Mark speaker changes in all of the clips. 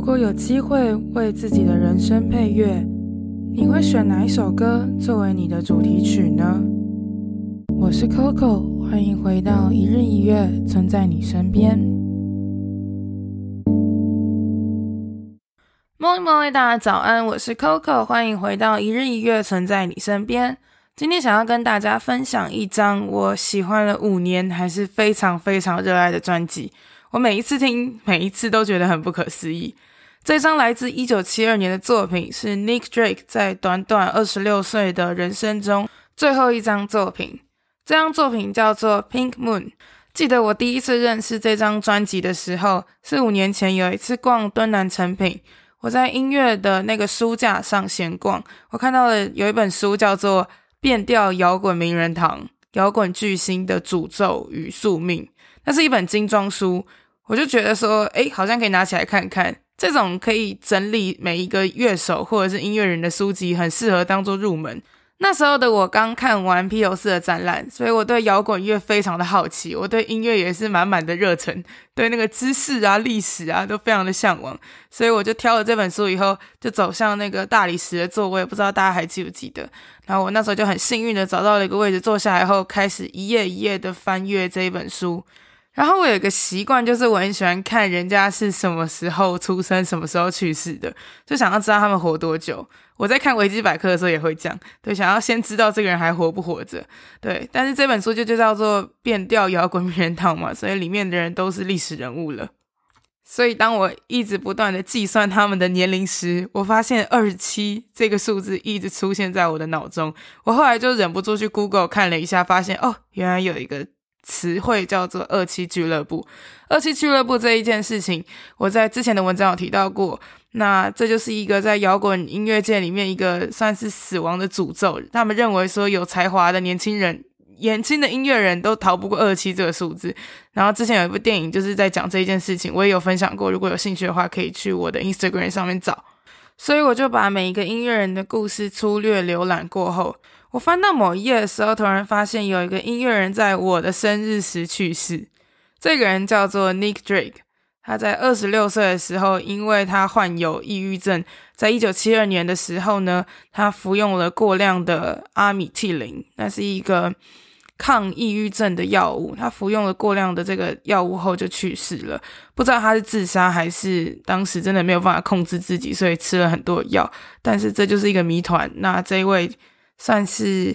Speaker 1: 如果有机会为自己的人生配乐，你会选哪一首歌作为你的主题曲呢？我是 Coco，欢迎回到一日一乐，存在你身边。mọi mọi，大家早安，我是 Coco，欢迎回到一日一乐，存在你身边。今天想要跟大家分享一张我喜欢了五年还是非常非常热爱的专辑。我每一次听，每一次都觉得很不可思议。这张来自一九七二年的作品是 Nick Drake 在短短二十六岁的人生中最后一张作品。这张作品叫做 Pink Moon。记得我第一次认识这张专辑的时候，是五年前有一次逛敦南诚品，我在音乐的那个书架上闲逛，我看到了有一本书叫做《变调摇滚名人堂：摇滚巨星的诅咒与宿命》，那是一本精装书。我就觉得说，诶，好像可以拿起来看看。这种可以整理每一个乐手或者是音乐人的书籍，很适合当做入门。那时候的我刚看完披头士的展览，所以我对摇滚乐非常的好奇，我对音乐也是满满的热忱，对那个知识啊、历史啊都非常的向往。所以我就挑了这本书以后，就走向那个大理石的座位，不知道大家还记不记得？然后我那时候就很幸运的找到了一个位置坐下来后，开始一页一页的翻阅这一本书。然后我有一个习惯，就是我很喜欢看人家是什么时候出生、什么时候去世的，就想要知道他们活多久。我在看维基百科的时候也会这样，对，想要先知道这个人还活不活着。对，但是这本书就就叫做《变调摇滚名人堂》嘛，所以里面的人都是历史人物了。所以当我一直不断的计算他们的年龄时，我发现二十七这个数字一直出现在我的脑中。我后来就忍不住去 Google 看了一下，发现哦，原来有一个。词汇叫做“二七俱乐部”。二七俱乐部这一件事情，我在之前的文章有提到过。那这就是一个在摇滚音乐界里面一个算是死亡的诅咒。他们认为说，有才华的年轻人、年轻的音乐人都逃不过二七这个数字。然后之前有一部电影就是在讲这一件事情，我也有分享过。如果有兴趣的话，可以去我的 Instagram 上面找。所以我就把每一个音乐人的故事粗略浏览过后。我翻到某一页的时候，突然发现有一个音乐人在我的生日时去世。这个人叫做 Nick Drake，他在二十六岁的时候，因为他患有抑郁症，在一九七二年的时候呢，他服用了过量的阿米替林，那是一个抗抑郁症的药物。他服用了过量的这个药物后就去世了。不知道他是自杀还是当时真的没有办法控制自己，所以吃了很多药。但是这就是一个谜团。那这一位。算是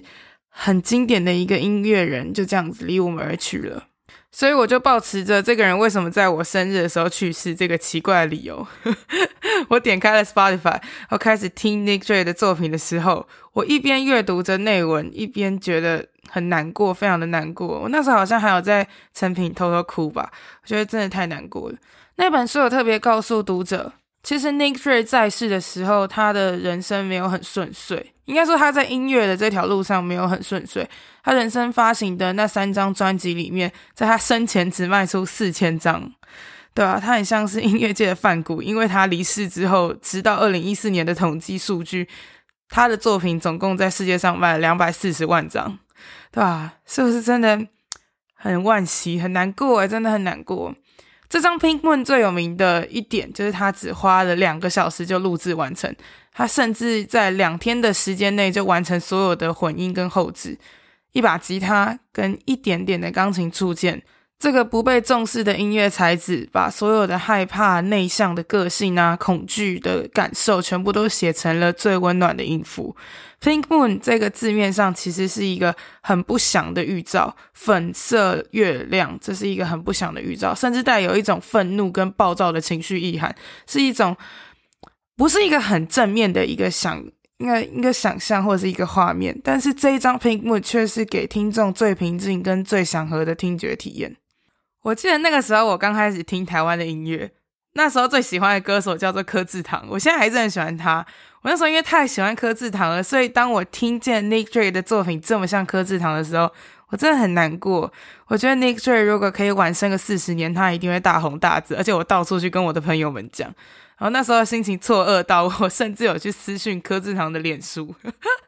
Speaker 1: 很经典的一个音乐人，就这样子离我们而去了。所以我就抱持着这个人为什么在我生日的时候去世这个奇怪的理由，我点开了 Spotify，我开始听 Nick Drake 的作品的时候，我一边阅读着内文，一边觉得很难过，非常的难过。我那时候好像还有在成品偷偷哭吧，我觉得真的太难过了。那本书有特别告诉读者。其实 Nick Drake 在世的时候，他的人生没有很顺遂。应该说他在音乐的这条路上没有很顺遂。他人生发行的那三张专辑里面，在他生前只卖出四千张，对啊，他很像是音乐界的范谷，因为他离世之后，直到二零一四年的统计数据，他的作品总共在世界上卖了两百四十万张，对吧？是不是真的很惋惜、很难过诶？真的很难过。这张《Pink Moon》最有名的一点就是，他只花了两个小时就录制完成。他甚至在两天的时间内就完成所有的混音跟后置，一把吉他跟一点点的钢琴触键。这个不被重视的音乐才子，把所有的害怕、内向的个性啊、恐惧的感受，全部都写成了最温暖的音符。Pink Moon 这个字面上其实是一个很不祥的预兆，粉色月亮，这是一个很不祥的预兆，甚至带有一种愤怒跟暴躁的情绪意涵，是一种不是一个很正面的一个想，应该一个想象或者是一个画面。但是这一张 Pink Moon 却是给听众最平静跟最祥和的听觉体验。我记得那个时候，我刚开始听台湾的音乐，那时候最喜欢的歌手叫做柯智棠，我现在还是很喜欢他。我那时候因为太喜欢柯智棠了，所以当我听见 Nick Drake 的作品这么像柯智棠的时候，我真的很难过。我觉得 Nick Drake 如果可以晚生个四十年，他一定会大红大紫，而且我到处去跟我的朋友们讲。然后那时候心情错愕到，我甚至有去私讯柯智棠的脸书，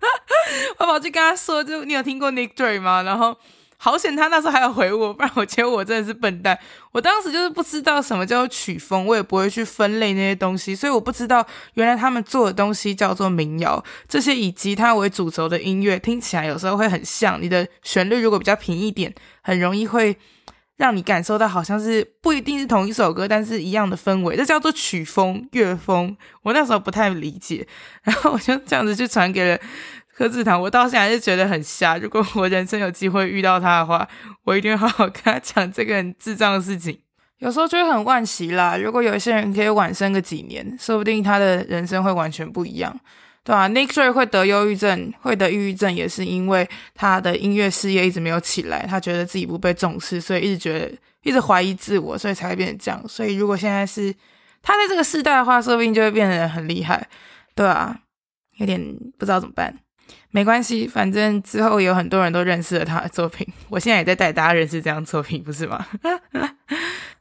Speaker 1: 我跑去跟他说：“就你有听过 Nick Drake 吗？”然后。好险他那时候还有回我，不然我觉得我真的是笨蛋。我当时就是不知道什么叫做曲风，我也不会去分类那些东西，所以我不知道原来他们做的东西叫做民谣。这些以吉他为主轴的音乐听起来有时候会很像，你的旋律如果比较平一点，很容易会让你感受到好像是不一定是同一首歌，但是一样的氛围。这叫做曲风、乐风。我那时候不太理解，然后我就这样子去传给了。柯志堂，我到现在还是觉得很瞎。如果我人生有机会遇到他的话，我一定会好好跟他讲这个很智障的事情。有时候就会很惋惜啦。如果有一些人可以晚生个几年，说不定他的人生会完全不一样，对吧？Nick Drake 会得忧郁症，会得抑郁症，也是因为他的音乐事业一直没有起来，他觉得自己不被重视，所以一直觉得一直怀疑自我，所以才会变成这样。所以如果现在是他在这个世代的话，说不定就会变得很厉害，对吧？有点不知道怎么办。没关系，反正之后有很多人都认识了他的作品。我现在也在带大家认识这样作品，不是吗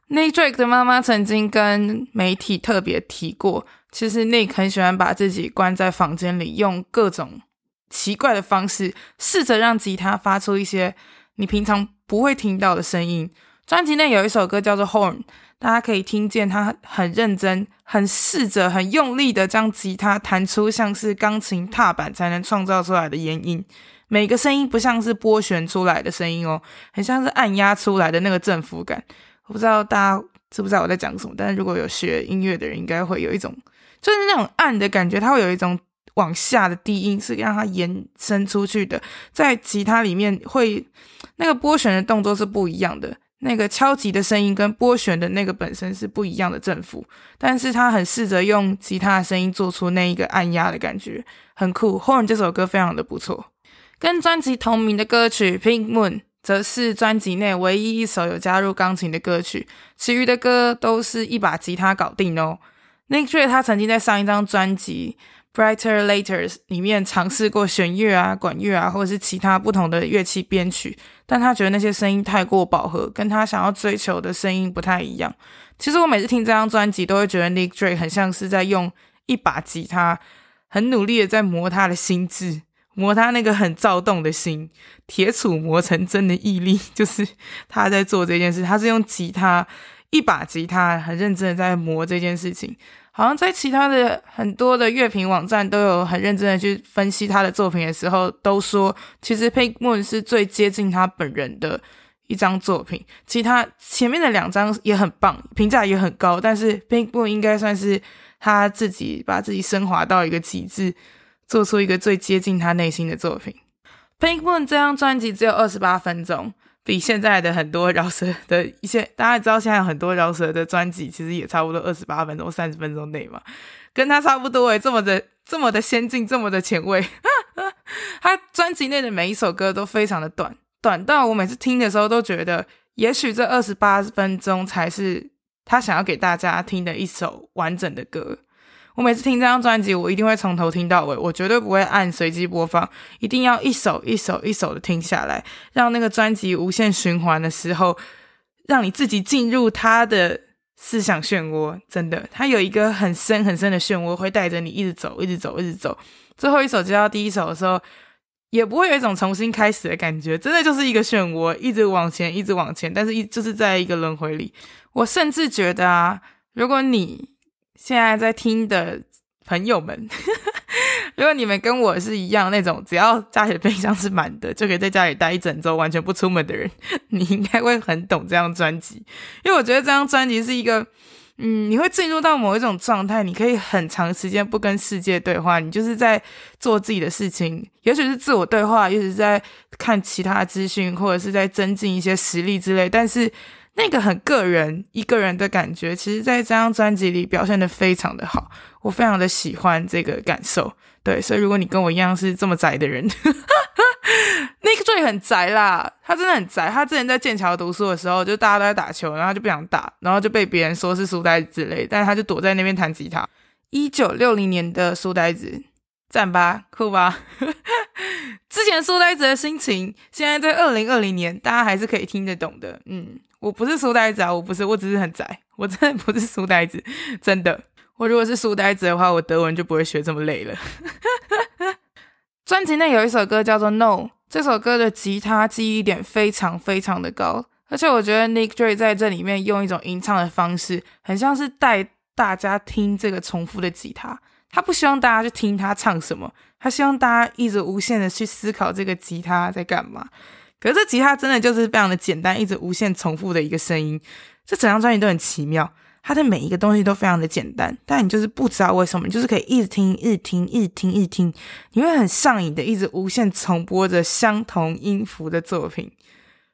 Speaker 1: ？Nick Drake 的妈妈曾经跟媒体特别提过，其实 Nick 很喜欢把自己关在房间里，用各种奇怪的方式，试着让吉他发出一些你平常不会听到的声音。专辑内有一首歌叫做《Horn》。大家可以听见他很认真、很试着、很用力的将吉他弹出像是钢琴踏板才能创造出来的阉音，每个声音不像是拨弦出来的声音哦，很像是按压出来的那个振幅感。我不知道大家知不知道我在讲什么，但是如果有学音乐的人，应该会有一种就是那种按的感觉，它会有一种往下的低音是让它延伸出去的，在吉他里面会那个拨弦的动作是不一样的。那个敲击的声音跟拨弦的那个本身是不一样的振幅，但是他很试着用吉他的声音做出那一个按压的感觉，很酷。Horn 这首歌非常的不错，跟专辑同名的歌曲《Pink Moon》则是专辑内唯一一首有加入钢琴的歌曲，其余的歌都是一把吉他搞定哦。Nick Drake 他曾经在上一张专辑。Brighter laters 里面尝试过弦乐啊、管乐啊，或者是其他不同的乐器编曲，但他觉得那些声音太过饱和，跟他想要追求的声音不太一样。其实我每次听这张专辑，都会觉得 Nick Drake 很像是在用一把吉他，很努力的在磨他的心智，磨他那个很躁动的心，铁杵磨成针的毅力，就是他在做这件事。他是用吉他，一把吉他，很认真的在磨这件事情。好像在其他的很多的乐评网站都有很认真的去分析他的作品的时候，都说其实《Pink Moon》是最接近他本人的一张作品。其他前面的两张也很棒，评价也很高，但是 《Pink Moon》应该算是他自己把自己升华到一个极致，做出一个最接近他内心的作品。《Pink Moon》这张专辑只有二十八分钟。比现在的很多饶舌的一些，大家知道现在很多饶舌的专辑其实也差不多二十八分钟、三十分钟内嘛，跟他差不多诶，这么的这么的先进，这么的前卫。他专辑内的每一首歌都非常的短，短到我每次听的时候都觉得，也许这二十八分钟才是他想要给大家听的一首完整的歌。我每次听这张专辑，我一定会从头听到尾，我绝对不会按随机播放，一定要一首一首一首的听下来，让那个专辑无限循环的时候，让你自己进入他的思想漩涡。真的，他有一个很深很深的漩涡，会带着你一直走，一直走，一直走。最后一首接到第一首的时候，也不会有一种重新开始的感觉，真的就是一个漩涡，一直往前，一直往前，但是一就是在一个轮回里。我甚至觉得啊，如果你现在在听的朋友们，如果你们跟我是一样那种，只要家里的冰箱是满的，就可以在家里待一整周，完全不出门的人，你应该会很懂这张专辑，因为我觉得这张专辑是一个，嗯，你会进入到某一种状态，你可以很长时间不跟世界对话，你就是在做自己的事情，也许是自我对话，也许是在看其他资讯，或者是在增进一些实力之类，但是。那个很个人，一个人的感觉，其实在这张专辑里表现得非常的好，我非常的喜欢这个感受。对，所以如果你跟我一样是这么宅的人，Nick Drake 很宅啦，他真的很宅。他之前在剑桥读书的时候，就大家都在打球，然后就不想打，然后就被别人说是书呆子之类，但是他就躲在那边弹吉他。一九六零年的书呆子，赞吧，酷吧。之前书呆子的心情，现在在二零二零年，大家还是可以听得懂的。嗯。我不是书呆子啊，我不是，我只是很宅，我真的不是书呆子，真的。我如果是书呆子的话，我德文就不会学这么累了。专辑内有一首歌叫做《No》，这首歌的吉他记忆点非常非常的高，而且我觉得 Nick Drake 在这里面用一种吟唱的方式，很像是带大家听这个重复的吉他。他不希望大家去听他唱什么，他希望大家一直无限的去思考这个吉他在干嘛。可是这吉他真的就是非常的简单，一直无限重复的一个声音。这整张专辑都很奇妙，它的每一个东西都非常的简单，但你就是不知道为什么，你就是可以一直听，一直听，一直听，一直听，你会很上瘾的，一直无限重播着相同音符的作品，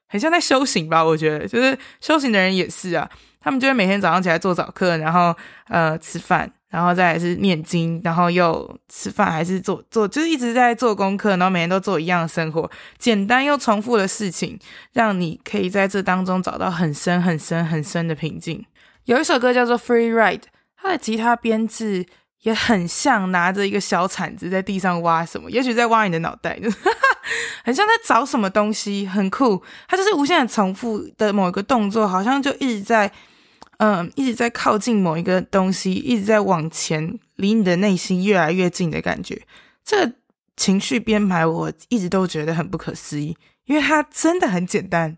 Speaker 1: 很像在修行吧？我觉得，就是修行的人也是啊，他们就会每天早上起来做早课，然后呃吃饭。然后再来是念经，然后又吃饭，还是做做，就是一直在做功课，然后每天都做一样的生活，简单又重复的事情，让你可以在这当中找到很深、很深、很深的平静。有一首歌叫做《Free Ride》，它的吉他编制也很像拿着一个小铲子在地上挖什么，也许在挖你的脑袋，很像在找什么东西，很酷。它就是无限的重复的某一个动作，好像就一直在。嗯，一直在靠近某一个东西，一直在往前，离你的内心越来越近的感觉。这个情绪编排，我一直都觉得很不可思议，因为它真的很简单，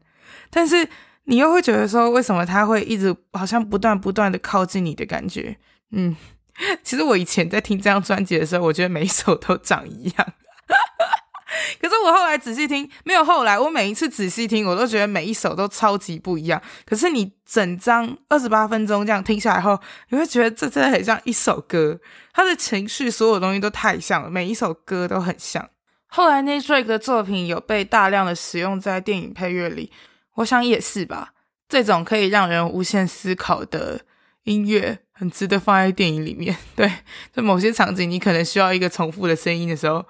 Speaker 1: 但是你又会觉得说，为什么它会一直好像不断不断的靠近你的感觉？嗯，其实我以前在听这张专辑的时候，我觉得每一首都长一样。可是我后来仔细听，没有后来，我每一次仔细听，我都觉得每一首都超级不一样。可是你整张二十八分钟这样听下来后，你会觉得这真的很像一首歌，他的情绪所有东西都太像了，每一首歌都很像。后来 Nick Drake 的作品有被大量的使用在电影配乐里，我想也是吧。这种可以让人无限思考的音乐，很值得放在电影里面。对，在某些场景，你可能需要一个重复的声音的时候。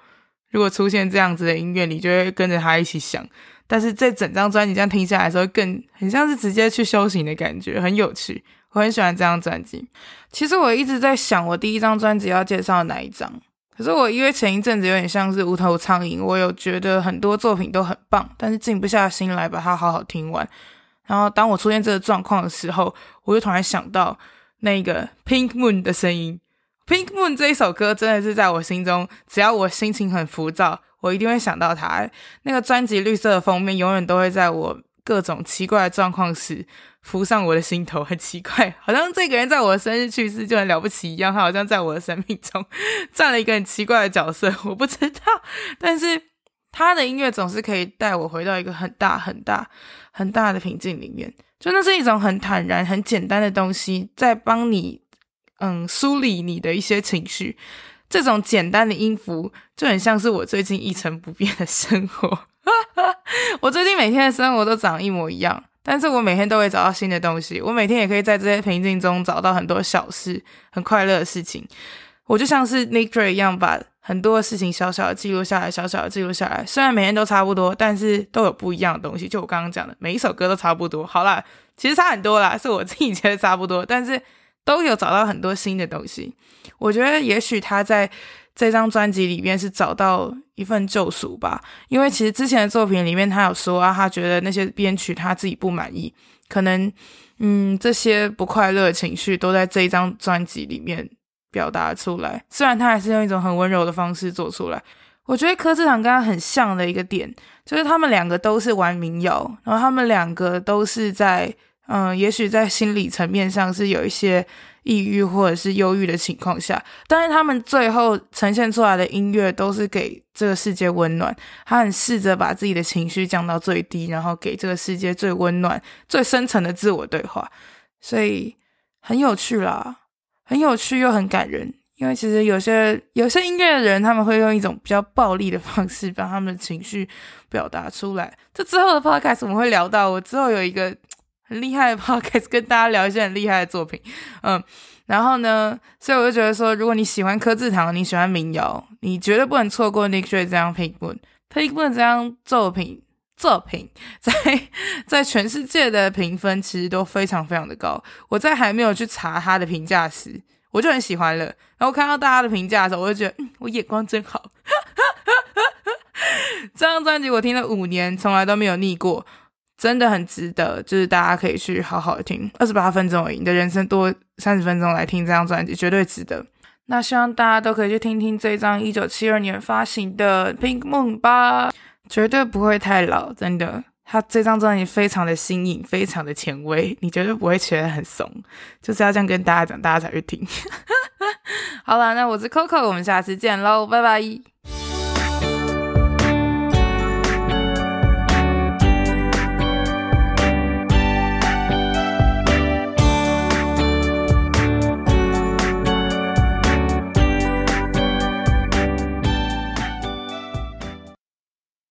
Speaker 1: 如果出现这样子的音乐，你就会跟着他一起想。但是这整张专辑这样听下来的时候，更很像是直接去修行的感觉，很有趣。我很喜欢这张专辑。其实我一直在想，我第一张专辑要介绍哪一张？可是我因为前一阵子有点像是无头苍蝇，我有觉得很多作品都很棒，但是静不下心来把它好好听完。然后当我出现这个状况的时候，我就突然想到那个 Pink Moon 的声音。Pink Moon 这一首歌真的是在我心中，只要我心情很浮躁，我一定会想到它。那个专辑绿色的封面永远都会在我各种奇怪的状况时浮上我的心头，很奇怪，好像这个人在我的生日去世就很了不起一样，他好像在我的生命中 占了一个很奇怪的角色，我不知道。但是他的音乐总是可以带我回到一个很大很大很大的平静里面，就那是一种很坦然、很简单的东西，在帮你。嗯，梳理你的一些情绪，这种简单的音符就很像是我最近一成不变的生活。我最近每天的生活都长一模一样，但是我每天都会找到新的东西。我每天也可以在这些平静中找到很多小事，很快乐的事情。我就像是 Nick Drake 一样，把很多事情小小的记录下来，小小的记录下来。虽然每天都差不多，但是都有不一样的东西。就我刚刚讲的，每一首歌都差不多。好啦，其实差很多啦，是我自己觉得差不多，但是。都有找到很多新的东西，我觉得也许他在这张专辑里面是找到一份救赎吧，因为其实之前的作品里面他有说啊，他觉得那些编曲他自己不满意，可能嗯这些不快乐的情绪都在这一张专辑里面表达出来，虽然他还是用一种很温柔的方式做出来。我觉得柯智堂跟他很像的一个点，就是他们两个都是玩民谣，然后他们两个都是在。嗯，也许在心理层面上是有一些抑郁或者是忧郁的情况下，但是他们最后呈现出来的音乐都是给这个世界温暖。他很试着把自己的情绪降到最低，然后给这个世界最温暖、最深层的自我对话，所以很有趣啦，很有趣又很感人。因为其实有些有些音乐的人，他们会用一种比较暴力的方式把他们的情绪表达出来。这之后的 podcast 我们会聊到，我之后有一个。很厉害的 podcast 跟大家聊一些很厉害的作品，嗯，然后呢，所以我就觉得说，如果你喜欢柯智堂，你喜欢民谣，你绝对不能错过 Nick Drake 这张 Pink Moon。Pink Moon 这张作品作品 在在全世界的评分其实都非常非常的高。我在还没有去查他的评价时，我就很喜欢了。然后看到大家的评价的时候，我就觉得，嗯，我眼光真好。这张专辑我听了五年，从来都没有腻过。真的很值得，就是大家可以去好好听二十八分钟而已，你的人生多三十分钟来听这张专辑，绝对值得。那希望大家都可以去听听这张一九七二年发行的《Pink Moon》吧，绝对不会太老，真的。它这张专辑非常的新颖，非常的前卫，你绝对不会觉得很怂，就是要这样跟大家讲，大家才去听。好啦，那我是 Coco，我们下次见喽，拜拜。